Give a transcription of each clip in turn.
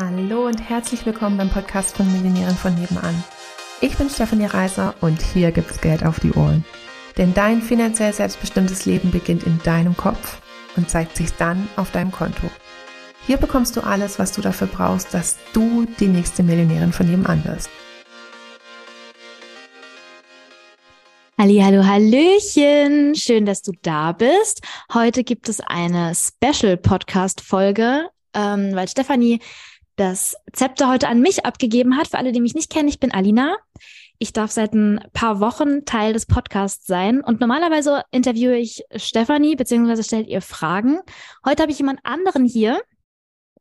Hallo und herzlich willkommen beim Podcast von Millionären von nebenan. Ich bin Stefanie Reiser und hier gibt's Geld auf die Ohren. Denn dein finanziell selbstbestimmtes Leben beginnt in deinem Kopf und zeigt sich dann auf deinem Konto. Hier bekommst du alles, was du dafür brauchst, dass du die nächste Millionärin von nebenan wirst. Hallo, Hallöchen. Schön, dass du da bist. Heute gibt es eine Special Podcast Folge, ähm, weil Stefanie das Zepter heute an mich abgegeben hat. Für alle, die mich nicht kennen, ich bin Alina. Ich darf seit ein paar Wochen Teil des Podcasts sein und normalerweise interviewe ich Stefanie beziehungsweise stellt ihr Fragen. Heute habe ich jemand anderen hier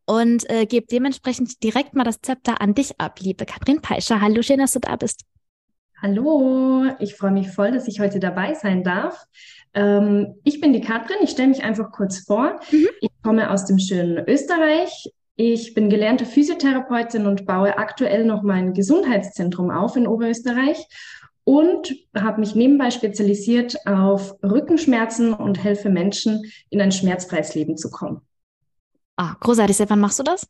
und äh, gebe dementsprechend direkt mal das Zepter an dich ab, liebe Katrin Peischer. Hallo, schön, dass du da bist. Hallo, ich freue mich voll, dass ich heute dabei sein darf. Ähm, ich bin die Katrin, ich stelle mich einfach kurz vor. Mhm. Ich komme aus dem schönen Österreich. Ich bin gelernte Physiotherapeutin und baue aktuell noch mein Gesundheitszentrum auf in Oberösterreich und habe mich nebenbei spezialisiert auf Rückenschmerzen und helfe Menschen, in ein schmerzfreies Leben zu kommen. Ah, großartig. Seit wann machst du das?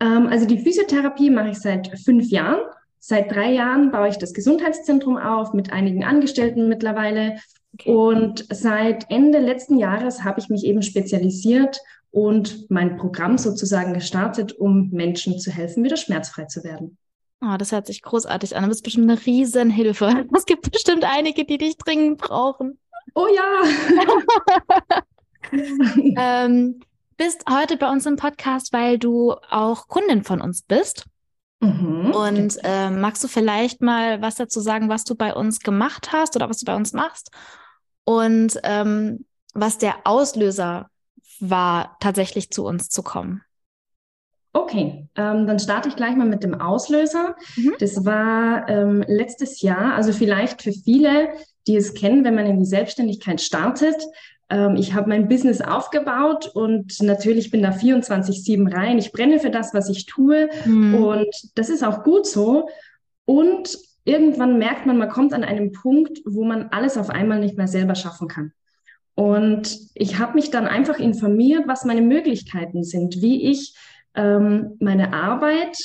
Ähm, also die Physiotherapie mache ich seit fünf Jahren Seit drei Jahren baue ich das Gesundheitszentrum auf mit einigen Angestellten mittlerweile. Okay. Und seit Ende letzten Jahres habe ich mich eben spezialisiert und mein Programm sozusagen gestartet, um Menschen zu helfen, wieder schmerzfrei zu werden. Oh, das hört sich großartig an. Du bist bestimmt eine Riesenhilfe. Es gibt bestimmt einige, die dich dringend brauchen. Oh ja. ähm, bist heute bei uns im Podcast, weil du auch Kundin von uns bist. Mhm. Und äh, magst du vielleicht mal was dazu sagen, was du bei uns gemacht hast oder was du bei uns machst? Und ähm, was der Auslöser war, tatsächlich zu uns zu kommen? Okay, ähm, dann starte ich gleich mal mit dem Auslöser. Mhm. Das war ähm, letztes Jahr, also vielleicht für viele, die es kennen, wenn man in die Selbstständigkeit startet, ähm, ich habe mein Business aufgebaut und natürlich bin da 24-7 rein. Ich brenne für das, was ich tue mhm. und das ist auch gut so. Und irgendwann merkt man, man kommt an einem Punkt, wo man alles auf einmal nicht mehr selber schaffen kann. Und ich habe mich dann einfach informiert, was meine Möglichkeiten sind, wie ich ähm, meine Arbeit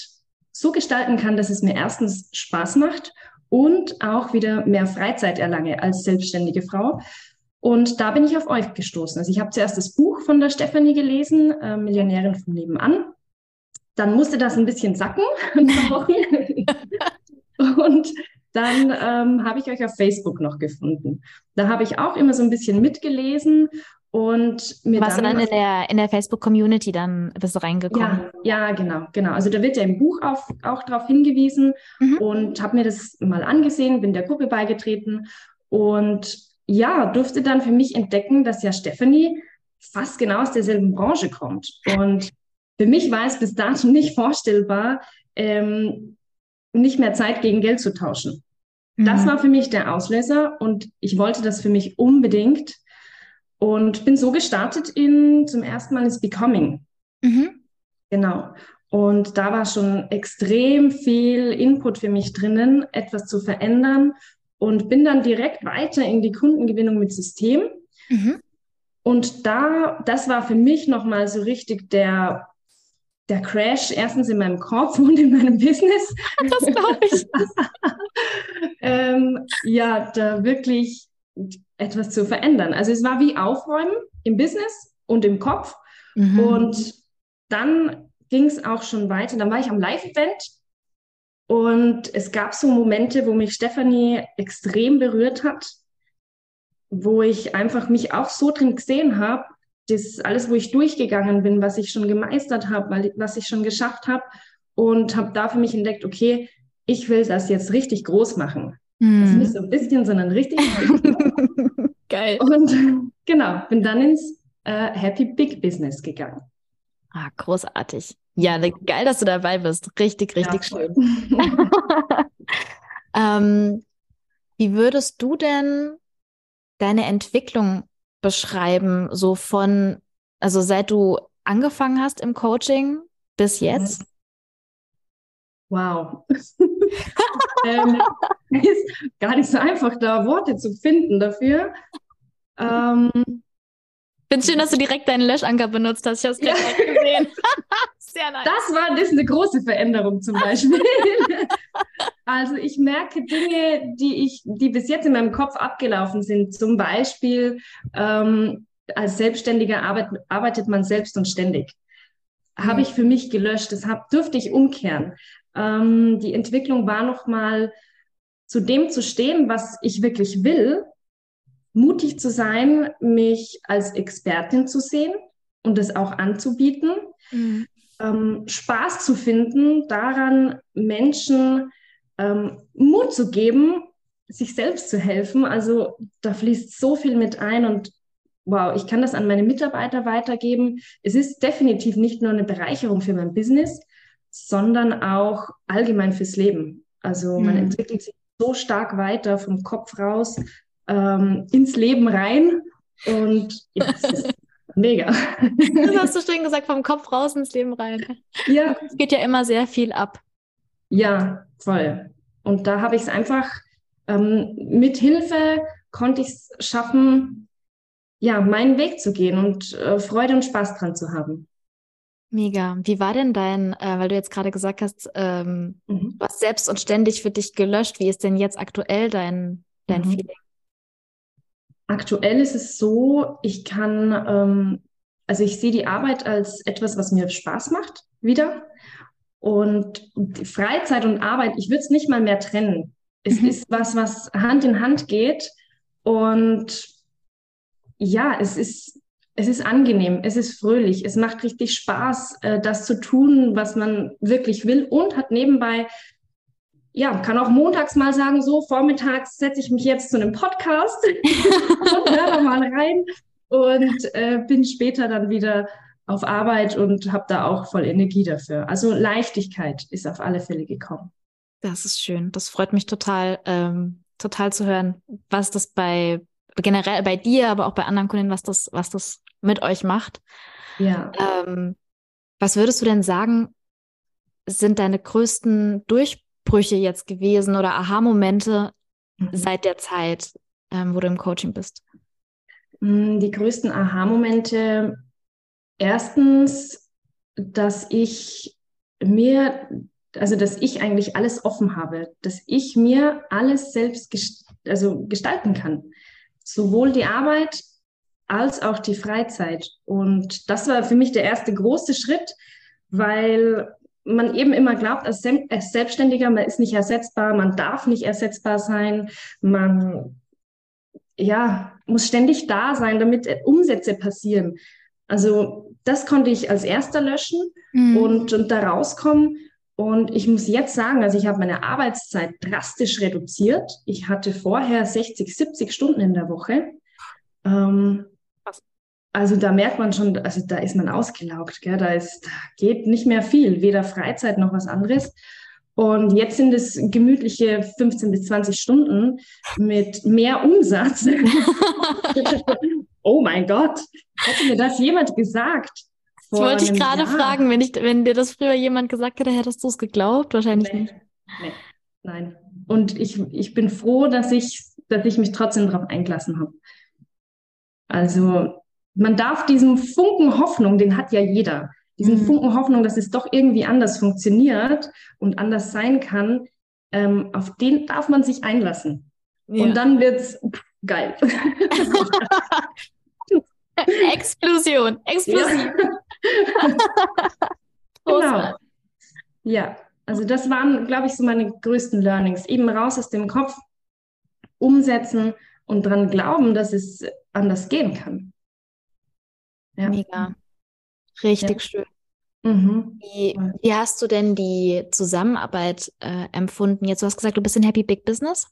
so gestalten kann, dass es mir erstens Spaß macht und auch wieder mehr Freizeit erlange als selbstständige Frau. Und da bin ich auf euch gestoßen. Also ich habe zuerst das Buch von der Stefanie gelesen, äh, Millionärin von nebenan. Dann musste das ein bisschen sacken, ein paar Wochen. Und dann ähm, habe ich euch auf Facebook noch gefunden. Da habe ich auch immer so ein bisschen mitgelesen und mir Warst dann, du dann in der, in der Facebook-Community dann bist du reingekommen? Ja, ja, genau, genau. Also da wird ja im Buch auf, auch darauf hingewiesen mhm. und habe mir das mal angesehen, bin der Gruppe beigetreten und ja, durfte dann für mich entdecken, dass ja Stephanie fast genau aus derselben Branche kommt. Und für mich war es bis dato nicht vorstellbar, ähm, nicht mehr Zeit gegen Geld zu tauschen. Mhm. Das war für mich der Auslöser und ich wollte das für mich unbedingt und bin so gestartet in zum ersten Mal ins Becoming. Mhm. Genau. Und da war schon extrem viel Input für mich drinnen, etwas zu verändern und bin dann direkt weiter in die Kundengewinnung mit System. Mhm. Und da, das war für mich nochmal so richtig der, der Crash, erstens in meinem Kopf und in meinem Business. Das glaube ich. ähm, ja, da wirklich etwas zu verändern. Also es war wie Aufräumen im Business und im Kopf. Mhm. Und dann ging es auch schon weiter. Dann war ich am Live-Event und es gab so Momente, wo mich Stefanie extrem berührt hat, wo ich einfach mich auch so drin gesehen habe, das alles, wo ich durchgegangen bin, was ich schon gemeistert habe, was ich schon geschafft habe und habe da für mich entdeckt, okay, ich will das jetzt richtig groß machen. Mm. Also nicht so ein bisschen, sondern richtig. Geil. Und genau, bin dann ins äh, Happy Big Business gegangen. Ah, großartig. Ja, geil, dass du dabei bist. Richtig, richtig ja, schön. ähm, wie würdest du denn deine Entwicklung beschreiben, so von, also seit du angefangen hast im Coaching bis mhm. jetzt? Wow. ähm, ist gar nicht so einfach, da Worte zu finden dafür. Ähm, Finde schön, dass du direkt deinen Löschanker benutzt hast. Ich habe es ja. gesehen. Sehr nice. Das war das eine große Veränderung zum Beispiel. also ich merke Dinge, die ich, die bis jetzt in meinem Kopf abgelaufen sind. Zum Beispiel ähm, als Selbstständiger arbeit, arbeitet man selbst und ständig. Habe ich für mich gelöscht. Das hab, dürfte ich umkehren. Ähm, die Entwicklung war nochmal zu dem zu stehen, was ich wirklich will, mutig zu sein, mich als Expertin zu sehen und es auch anzubieten, mhm. ähm, Spaß zu finden, daran Menschen ähm, Mut zu geben, sich selbst zu helfen. Also da fließt so viel mit ein und wow, ich kann das an meine Mitarbeiter weitergeben. Es ist definitiv nicht nur eine Bereicherung für mein Business, sondern auch allgemein fürs Leben. Also man mhm. entwickelt sich so stark weiter vom Kopf raus ähm, ins Leben rein und ist mega. Das hast du schön gesagt, vom Kopf raus ins Leben rein. Ja. Es geht ja immer sehr viel ab. Ja, voll. Und da habe ich es einfach ähm, mit Hilfe konnte ich es schaffen, ja, meinen Weg zu gehen und äh, Freude und Spaß dran zu haben. Mega. Wie war denn dein, äh, weil du jetzt gerade gesagt hast, ähm, mhm. du hast selbst und ständig für dich gelöscht. Wie ist denn jetzt aktuell dein, dein mhm. Feeling? Aktuell ist es so, ich kann, ähm, also ich sehe die Arbeit als etwas, was mir Spaß macht, wieder. Und Freizeit und Arbeit, ich würde es nicht mal mehr trennen. Es mhm. ist was, was Hand in Hand geht. Und ja, es ist es ist angenehm, es ist fröhlich, es macht richtig Spaß, äh, das zu tun, was man wirklich will und hat nebenbei, ja, kann auch montags mal sagen, so vormittags setze ich mich jetzt zu einem Podcast und höre mal rein und äh, bin später dann wieder auf Arbeit und habe da auch voll Energie dafür. Also Leichtigkeit ist auf alle Fälle gekommen. Das ist schön. Das freut mich total, ähm, total zu hören, was das bei generell bei dir, aber auch bei anderen Kunden, was das, was das mit euch macht. Ja. Ähm, was würdest du denn sagen, sind deine größten Durchbrüche jetzt gewesen oder Aha-Momente mhm. seit der Zeit, ähm, wo du im Coaching bist? Mm, die größten Aha-Momente, erstens, dass ich mir, also dass ich eigentlich alles offen habe, dass ich mir alles selbst gest also gestalten kann. Sowohl die Arbeit als auch die Freizeit. Und das war für mich der erste große Schritt, weil man eben immer glaubt, als, als Selbstständiger, man ist nicht ersetzbar, man darf nicht ersetzbar sein, man ja, muss ständig da sein, damit Umsätze passieren. Also das konnte ich als erster löschen mhm. und, und da rauskommen. Und ich muss jetzt sagen, also ich habe meine Arbeitszeit drastisch reduziert. Ich hatte vorher 60, 70 Stunden in der Woche. Ähm, also da merkt man schon, also da ist man ausgelaugt, gell? Da, ist, da geht nicht mehr viel, weder Freizeit noch was anderes. Und jetzt sind es gemütliche 15 bis 20 Stunden mit mehr Umsatz. oh mein Gott, hätte mir das jemand gesagt? Das wollte ich gerade fragen, wenn, ich, wenn dir das früher jemand gesagt hätte, hättest du es geglaubt? Wahrscheinlich nee, nicht. Nee, nein. Und ich, ich bin froh, dass ich, dass ich mich trotzdem darauf eingelassen habe. Also man darf diesen Funken Hoffnung, den hat ja jeder, diesen mhm. Funken Hoffnung, dass es doch irgendwie anders funktioniert und anders sein kann, ähm, auf den darf man sich einlassen. Ja. Und dann wird's geil. Explosion, Explosion. Ja. genau. Ja, also das waren, glaube ich, so meine größten Learnings. Eben raus aus dem Kopf, umsetzen und dran glauben, dass es anders gehen kann. Ja. Mega. Richtig ja. schön. Mhm. Wie, wie, hast du denn die Zusammenarbeit äh, empfunden? Jetzt, du hast gesagt, du bist in Happy Big Business.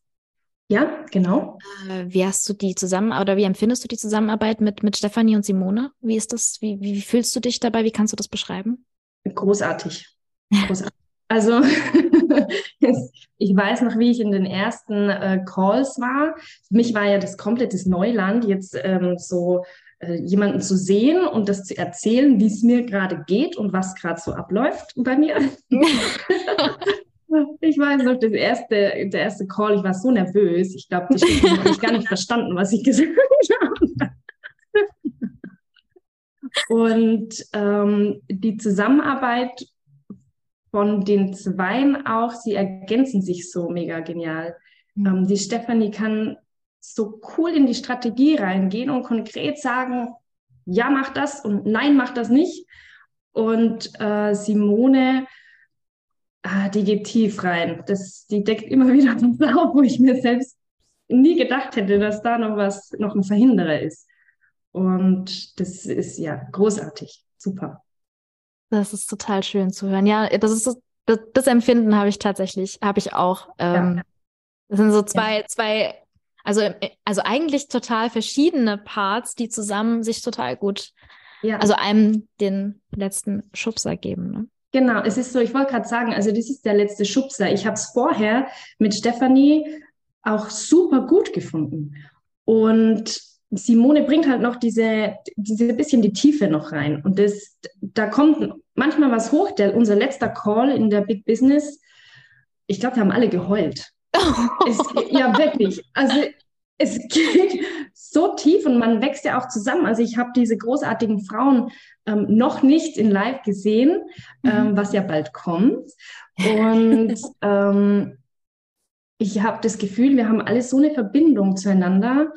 Ja, genau. Äh, wie hast du die zusammen oder wie empfindest du die Zusammenarbeit mit, mit Stefanie und Simone? Wie ist das? Wie, wie fühlst du dich dabei? Wie kannst du das beschreiben? Großartig. Großartig. also ich weiß noch, wie ich in den ersten äh, Calls war. Für mich war ja das komplettes Neuland, jetzt ähm, so äh, jemanden zu sehen und das zu erzählen, wie es mir gerade geht und was gerade so abläuft bei mir. ich weiß noch, das erste, der erste Call, ich war so nervös. Ich glaube, Stimme habe ich gar nicht verstanden, was ich gesagt habe. Und ähm, die Zusammenarbeit von den Zweien auch, sie ergänzen sich so mega genial. Mhm. Ähm, die Stefanie kann so cool in die Strategie reingehen und konkret sagen, ja, mach das und nein, mach das nicht. Und äh, Simone, ah, die geht tief rein. Das, die deckt immer wieder was auf, wo ich mir selbst nie gedacht hätte, dass da noch was, noch ein Verhinderer ist. Und das ist ja großartig, super. Das ist total schön zu hören. Ja, das ist das, das Empfinden habe ich tatsächlich, habe ich auch. Ähm, ja. Das sind so zwei, ja. zwei, also, also eigentlich total verschiedene Parts, die zusammen sich total gut, ja. also einem den letzten Schubser geben. Ne? Genau, es ist so, ich wollte gerade sagen, also das ist der letzte Schubser. Ich habe es vorher mit Stefanie auch super gut gefunden. Und Simone bringt halt noch diese, diese bisschen die Tiefe noch rein. Und das, da kommt manchmal was hoch. Der, unser letzter Call in der Big Business, ich glaube, wir haben alle geheult. es, ja, wirklich. Also es geht so tief und man wächst ja auch zusammen. Also ich habe diese großartigen Frauen ähm, noch nicht in Live gesehen, ähm, mhm. was ja bald kommt. Und ähm, ich habe das Gefühl, wir haben alle so eine Verbindung zueinander.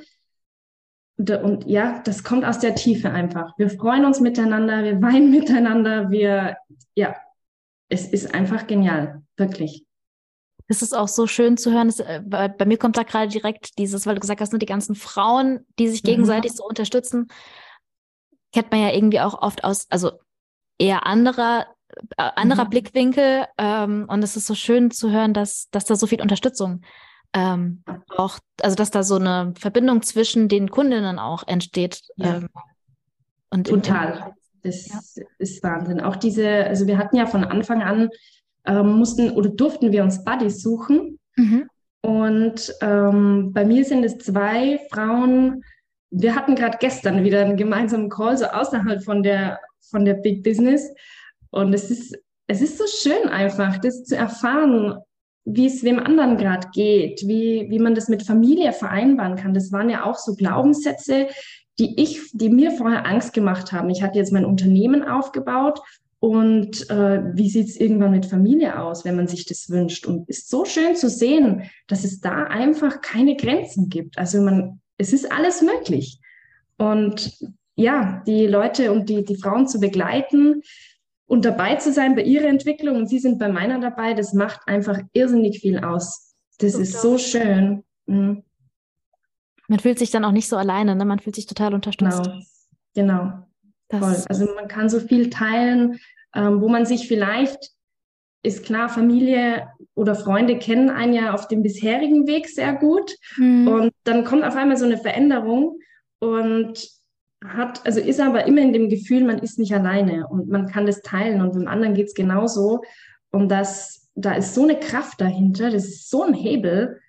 Und ja, das kommt aus der Tiefe einfach. Wir freuen uns miteinander, wir weinen miteinander, wir, ja, es ist einfach genial, wirklich. Es ist auch so schön zu hören. Dass, äh, bei, bei, mir kommt da gerade direkt dieses, weil du gesagt hast, ne, die ganzen Frauen, die sich mhm. gegenseitig mhm. so unterstützen, kennt man ja irgendwie auch oft aus, also eher anderer äh, anderer mhm. Blickwinkel. Ähm, und es ist so schön zu hören, dass, dass da so viel Unterstützung ähm, auch, also dass da so eine Verbindung zwischen den Kundinnen auch entsteht. Ja. Ähm, und Total. Das ja. ist Wahnsinn. Auch diese, also wir hatten ja von Anfang an, ähm, mussten oder durften wir uns Buddies suchen. Mhm. Und ähm, bei mir sind es zwei Frauen, wir hatten gerade gestern wieder einen gemeinsamen Call, so außerhalb von der, von der Big Business. Und es ist, es ist so schön einfach, das zu erfahren, wie es wem anderen gerade geht, wie, wie man das mit Familie vereinbaren kann. Das waren ja auch so Glaubenssätze, die ich, die mir vorher Angst gemacht haben. Ich hatte jetzt mein Unternehmen aufgebaut und äh, wie sieht es irgendwann mit Familie aus, wenn man sich das wünscht? Und es ist so schön zu sehen, dass es da einfach keine Grenzen gibt. Also man, es ist alles möglich. Und ja, die Leute und die, die Frauen zu begleiten, und dabei zu sein bei ihrer Entwicklung und sie sind bei meiner dabei, das macht einfach irrsinnig viel aus. Das so ist so schön. Mhm. Man fühlt sich dann auch nicht so alleine, ne? man fühlt sich total unterstützt. Genau, genau. Voll. Also man kann so viel teilen, ähm, wo man sich vielleicht, ist klar, Familie oder Freunde kennen einen ja auf dem bisherigen Weg sehr gut. Mhm. Und dann kommt auf einmal so eine Veränderung und hat, also ist aber immer in dem Gefühl, man ist nicht alleine und man kann das teilen und dem anderen geht es genauso. Und das, da ist so eine Kraft dahinter, das ist so ein Hebel,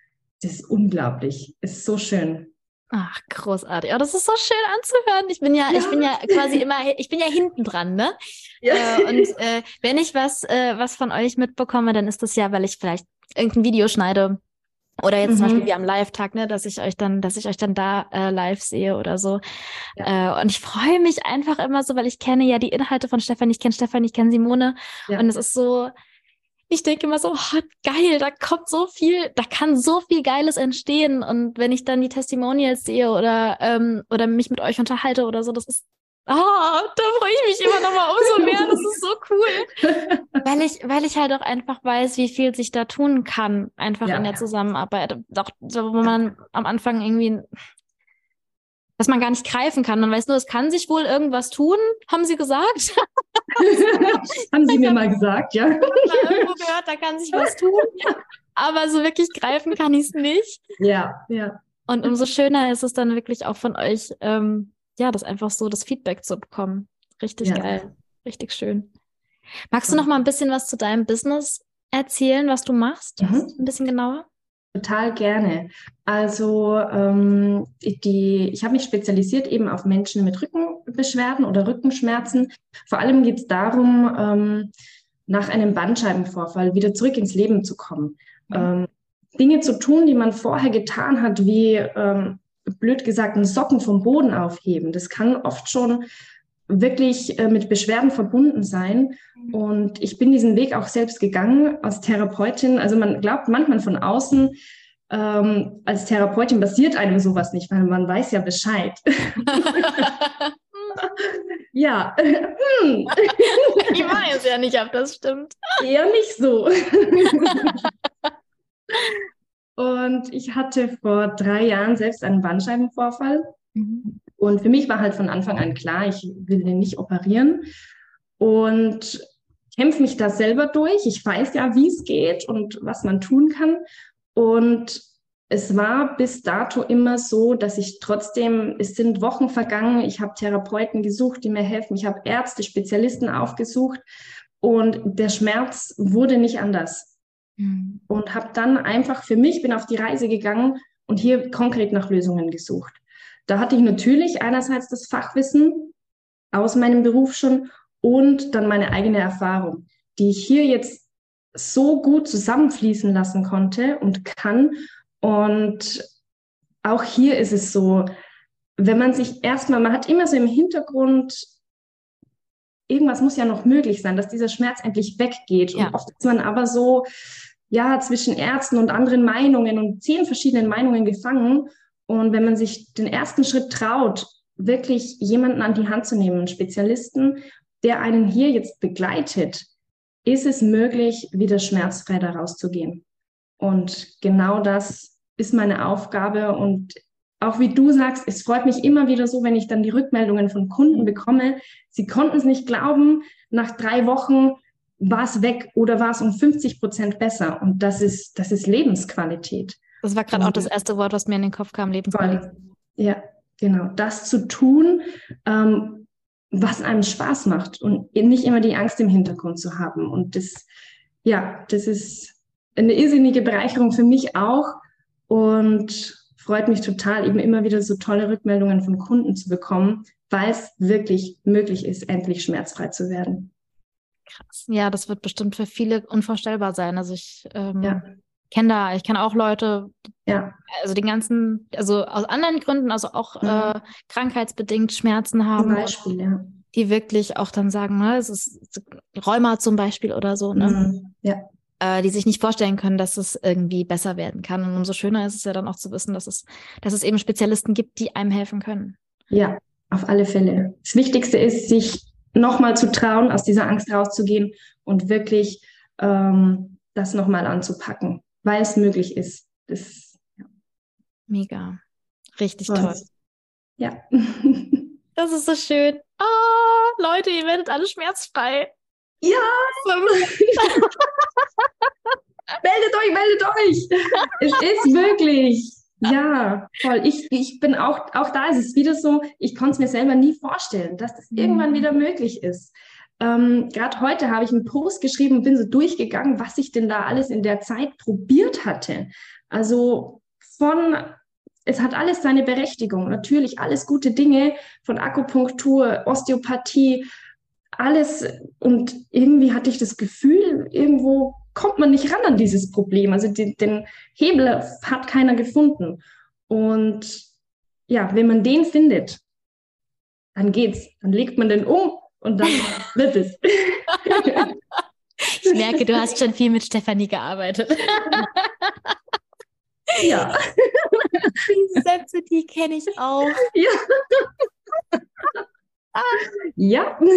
das ist unglaublich, das ist so schön. Ach, großartig. Oh, das ist so schön anzuhören. Ich bin ja, ja. ich bin ja quasi immer, ich bin ja hinten dran, ne? Ja. Äh, und äh, wenn ich was, äh, was von euch mitbekomme, dann ist das ja, weil ich vielleicht irgendein Video schneide oder jetzt mhm. zum Beispiel wie am Live-Tag, ne, dass ich euch dann, dass ich euch dann da äh, live sehe oder so. Ja. Äh, und ich freue mich einfach immer so, weil ich kenne ja die Inhalte von Stefan, ich kenne Stefan, ich kenne Simone. Ja. Und es ist so, ich denke immer so, oh, geil, da kommt so viel, da kann so viel Geiles entstehen. Und wenn ich dann die Testimonials sehe oder, ähm, oder mich mit euch unterhalte oder so, das ist Oh, da freue ich mich immer noch mal umso mehr. Das ist so cool. weil ich, weil ich halt auch einfach weiß, wie viel sich da tun kann, einfach ja, in der Zusammenarbeit. Auch so, wo man am Anfang irgendwie, dass man gar nicht greifen kann. Man weiß nur, es kann sich wohl irgendwas tun, haben sie gesagt. haben sie mir mal gesagt, ja. Ich habe irgendwo gehört, da kann sich was tun. Aber so wirklich greifen kann ich es nicht. Ja, ja. Und umso schöner ist es dann wirklich auch von euch, ähm, ja, das einfach so das Feedback zu bekommen. Richtig ja. geil. Richtig schön. Magst du noch mal ein bisschen was zu deinem Business erzählen, was du machst? Mhm. Ein bisschen genauer? Total gerne. Also ähm, die, ich habe mich spezialisiert eben auf Menschen mit Rückenbeschwerden oder Rückenschmerzen. Vor allem geht es darum, ähm, nach einem Bandscheibenvorfall wieder zurück ins Leben zu kommen. Mhm. Ähm, Dinge zu tun, die man vorher getan hat, wie ähm, blöd gesagt, einen Socken vom Boden aufheben. Das kann oft schon wirklich äh, mit Beschwerden verbunden sein. Mhm. Und ich bin diesen Weg auch selbst gegangen als Therapeutin. Also man glaubt manchmal von außen, ähm, als Therapeutin passiert einem sowas nicht, weil man weiß ja Bescheid. ja. Ich weiß ja nicht, ob das stimmt. Eher nicht so. Und ich hatte vor drei Jahren selbst einen Bandscheibenvorfall. Mhm. Und für mich war halt von Anfang an klar, ich will den nicht operieren. Und kämpfe mich da selber durch. Ich weiß ja, wie es geht und was man tun kann. Und es war bis dato immer so, dass ich trotzdem, es sind Wochen vergangen, ich habe Therapeuten gesucht, die mir helfen, ich habe Ärzte, Spezialisten aufgesucht und der Schmerz wurde nicht anders. Mhm. Und habe dann einfach für mich, bin auf die Reise gegangen und hier konkret nach Lösungen gesucht. Da hatte ich natürlich einerseits das Fachwissen aus meinem Beruf schon und dann meine eigene Erfahrung, die ich hier jetzt so gut zusammenfließen lassen konnte und kann. Und auch hier ist es so, wenn man sich erstmal, man hat immer so im Hintergrund, irgendwas muss ja noch möglich sein, dass dieser Schmerz endlich weggeht. Ja. Und oft ist man aber so, ja, zwischen Ärzten und anderen Meinungen und zehn verschiedenen Meinungen gefangen. Und wenn man sich den ersten Schritt traut, wirklich jemanden an die Hand zu nehmen, einen Spezialisten, der einen hier jetzt begleitet, ist es möglich, wieder schmerzfrei daraus zu gehen. Und genau das ist meine Aufgabe. Und auch wie du sagst, es freut mich immer wieder so, wenn ich dann die Rückmeldungen von Kunden bekomme. Sie konnten es nicht glauben. Nach drei Wochen war es weg oder war es um 50 Prozent besser. Und das ist, das ist Lebensqualität. Das war gerade auch das erste Wort, was mir in den Kopf kam, Lebensqualität. Ja, genau. Das zu tun, ähm, was einem Spaß macht und nicht immer die Angst im Hintergrund zu haben. Und das, ja, das ist eine irrsinnige Bereicherung für mich auch und freut mich total, eben immer wieder so tolle Rückmeldungen von Kunden zu bekommen, weil es wirklich möglich ist, endlich schmerzfrei zu werden. Krass. Ja, das wird bestimmt für viele unvorstellbar sein. Also ich ähm, ja. Kenne da, ich kenne auch Leute, ja. also den ganzen, also aus anderen Gründen, also auch mhm. äh, krankheitsbedingt Schmerzen haben. Zum Beispiel, ja. Die wirklich auch dann sagen, ne, es ist Rheuma zum Beispiel oder so, ne? Mhm. Ja. Äh, die sich nicht vorstellen können, dass es irgendwie besser werden kann. Und umso schöner ist es ja dann auch zu wissen, dass es, dass es eben Spezialisten gibt, die einem helfen können. Ja, auf alle Fälle. Das Wichtigste ist, sich nochmal zu trauen, aus dieser Angst rauszugehen und wirklich ähm, das nochmal anzupacken, weil es möglich ist. Das, ja. Mega. Richtig Was? toll. Ja. das ist so schön. Ah, Leute, ihr werdet alle schmerzfrei. Ja! meldet euch, meldet euch! es ist wirklich. Ja, voll. Ich, ich bin auch, auch da ist es wieder so, ich konnte es mir selber nie vorstellen, dass das irgendwann mhm. wieder möglich ist. Ähm, Gerade heute habe ich einen Post geschrieben und bin so durchgegangen, was ich denn da alles in der Zeit probiert hatte. Also von, es hat alles seine Berechtigung. Natürlich alles gute Dinge von Akupunktur, Osteopathie, alles. Und irgendwie hatte ich das Gefühl, irgendwo kommt man nicht ran an dieses Problem. Also die, den Hebel hat keiner gefunden. Und ja, wenn man den findet, dann geht's. Dann legt man den um und dann wird es. ich merke, du hast schon viel mit Stefanie gearbeitet. ja. Die Sätze, die kenne ich auch. Ja. ja.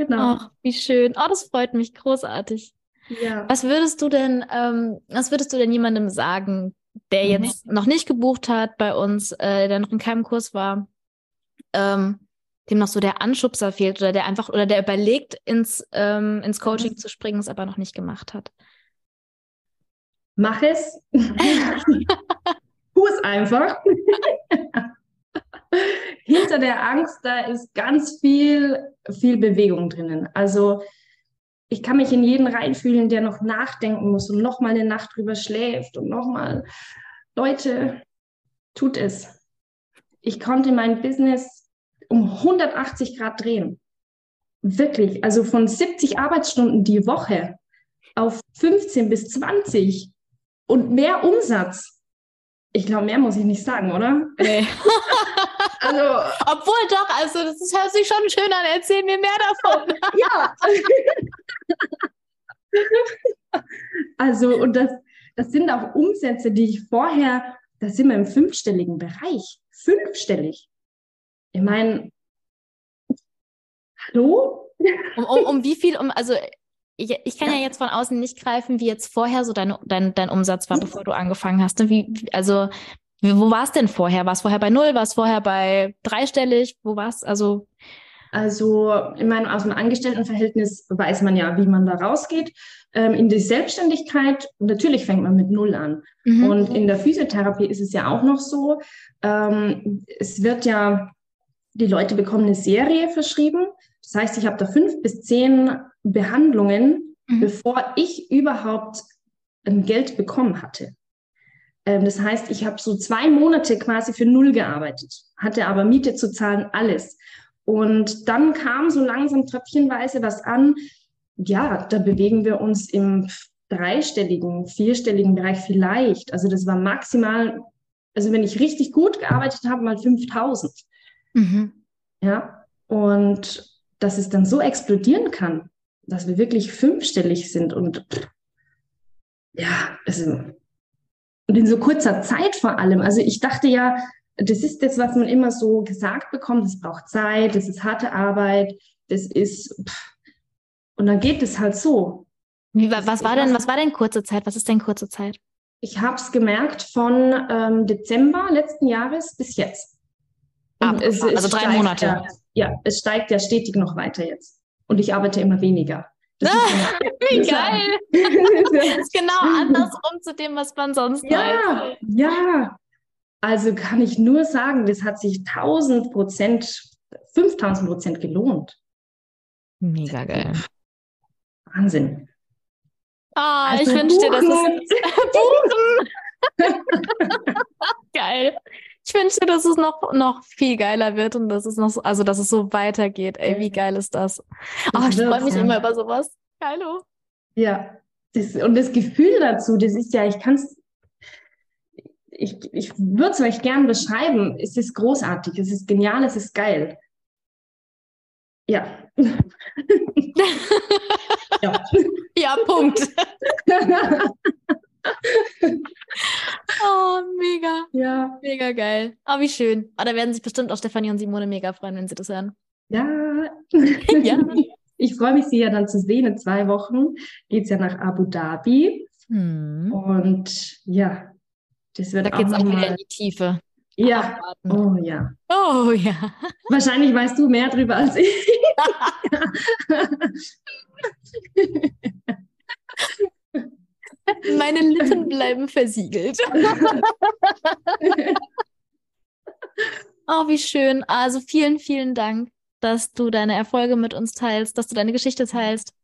Genau. Ach, wie schön. Oh, das freut mich großartig. Ja. Was würdest du denn, ähm, was würdest du denn jemandem sagen, der mhm. jetzt noch nicht gebucht hat bei uns, äh, der noch in keinem Kurs war, ähm, dem noch so der Anschubser fehlt oder der einfach oder der überlegt, ins, ähm, ins Coaching mhm. zu springen, es aber noch nicht gemacht hat? Mach es. tu es einfach hinter der Angst, da ist ganz viel, viel Bewegung drinnen. Also ich kann mich in jeden reinfühlen, der noch nachdenken muss und nochmal eine Nacht drüber schläft und nochmal, Leute, tut es. Ich konnte mein Business um 180 Grad drehen. Wirklich, also von 70 Arbeitsstunden die Woche auf 15 bis 20 und mehr Umsatz. Ich glaube, mehr muss ich nicht sagen, oder? Nee. Also, Obwohl doch, also das hört sich schon schön an. Erzähl mir mehr davon. ja. also, und das, das sind auch Umsätze, die ich vorher, da sind wir im fünfstelligen Bereich. Fünfstellig. Ich meine, hallo? Um, um, um wie viel, um, also ich, ich kann ja. jetzt von außen nicht greifen, wie jetzt vorher so dein, dein, dein Umsatz war, bevor du angefangen hast. Ne? Wie, also, wo war es denn vorher? War es vorher bei null? War es vorher bei dreistellig? Wo war es? Also. Also, ich meine, aus dem Angestelltenverhältnis weiß man ja, wie man da rausgeht. Ähm, in die Selbstständigkeit, natürlich fängt man mit Null an. Mhm. Und in der Physiotherapie ist es ja auch noch so, ähm, es wird ja, die Leute bekommen eine Serie verschrieben. Das heißt, ich habe da fünf bis zehn Behandlungen, mhm. bevor ich überhaupt ein Geld bekommen hatte. Ähm, das heißt, ich habe so zwei Monate quasi für null gearbeitet, hatte aber Miete zu zahlen, alles. Und dann kam so langsam tröpfchenweise was an. Ja, da bewegen wir uns im dreistelligen, vierstelligen Bereich vielleicht. Also das war maximal, also wenn ich richtig gut gearbeitet habe, mal 5000. Mhm. Ja, und dass es dann so explodieren kann, dass wir wirklich fünfstellig sind und ja, also und in so kurzer Zeit vor allem. Also ich dachte ja, das ist das, was man immer so gesagt bekommt. Es braucht Zeit, das ist harte Arbeit, das ist und dann geht es halt so. Wie, was war denn, was war denn kurze Zeit? Was ist denn kurze Zeit? Ich habe es gemerkt von ähm, Dezember letzten Jahres bis jetzt. Und es, es also drei Monate. Ja, ja, es steigt ja stetig noch weiter jetzt und ich arbeite immer weniger. Ah, wie geil! das ist genau andersrum zu dem, was man sonst ja, weiß. Ja, also kann ich nur sagen, das hat sich 1000 Prozent, 5000 Prozent gelohnt. Mega geil. Wahnsinn. Ah, oh, also ich wünschte, dass es Buchen. geil. Ich wünsche, dass es noch, noch viel geiler wird und dass es noch, so, also dass es so weitergeht. Ey, wie geil ist das? Oh, ich freue mich immer über sowas. Hallo. Ja, das, und das Gefühl dazu, das ist ja, ich kann es, ich, ich würde es euch gern beschreiben. Es ist großartig, es ist genial, es ist geil. Ja. ja. ja, Punkt. oh, mega. Ja. Mega geil. Oh, wie schön. Oh, da werden sich bestimmt auch Stefanie und Simone mega freuen, wenn sie das hören. Ja. ja. Ich freue mich, sie ja dann zu sehen. In zwei Wochen geht es ja nach Abu Dhabi. Hm. Und ja, das wird da auch, auch wieder in die Tiefe. Ja. Oh ja. Oh ja. Wahrscheinlich weißt du mehr drüber als ich. Meine Lippen bleiben versiegelt. oh, wie schön. Also vielen, vielen Dank, dass du deine Erfolge mit uns teilst, dass du deine Geschichte teilst.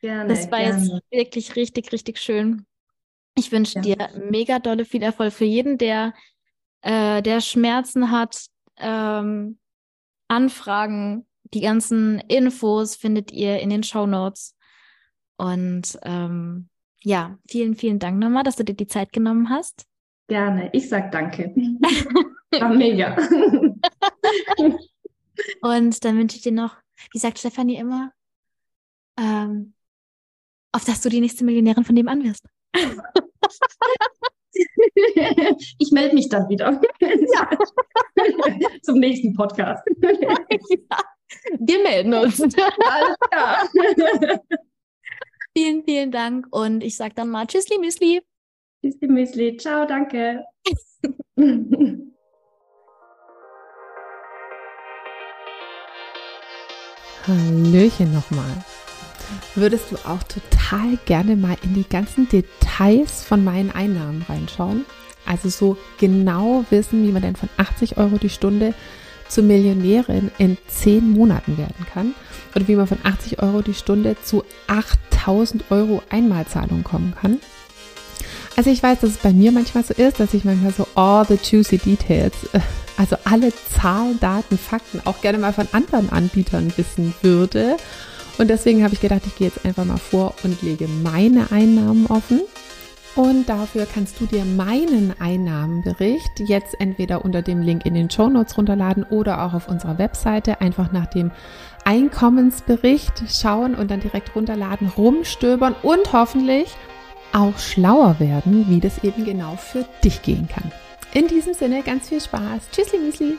Gerne. Das war gerne. jetzt wirklich richtig, richtig schön. Ich wünsche ja. dir mega dolle viel Erfolg für jeden, der, äh, der Schmerzen hat. Ähm, Anfragen, die ganzen Infos findet ihr in den Show Notes. Und ähm, ja, vielen, vielen Dank nochmal, dass du dir die Zeit genommen hast. Gerne. Ich sag danke. War mega. Und dann wünsche ich dir noch, wie sagt Stefanie immer, ähm, auf dass du die nächste Millionärin von nebenan wirst. Ich melde mich dann wieder. Ja. Zum nächsten Podcast. Ja. Wir melden uns. Alles klar. Vielen, vielen Dank und ich sage dann mal Tschüssli Müsli. Tschüssli Müsli. Ciao, danke. Hallöchen nochmal. Würdest du auch total gerne mal in die ganzen Details von meinen Einnahmen reinschauen? Also so genau wissen, wie man denn von 80 Euro die Stunde zur Millionärin in 10 Monaten werden kann oder wie man von 80 Euro die Stunde zu 8000 Euro Einmalzahlung kommen kann. Also ich weiß, dass es bei mir manchmal so ist, dass ich manchmal so all the juicy details, äh, also alle Zahlen, Daten, Fakten auch gerne mal von anderen Anbietern wissen würde. Und deswegen habe ich gedacht, ich gehe jetzt einfach mal vor und lege meine Einnahmen offen Und dafür kannst du dir meinen Einnahmenbericht jetzt entweder unter dem Link in den Show Notes runterladen oder auch auf unserer Webseite einfach nach dem Einkommensbericht schauen und dann direkt runterladen, rumstöbern und hoffentlich auch schlauer werden, wie das eben genau für dich gehen kann. In diesem Sinne ganz viel Spaß. Tschüssli, Müsli.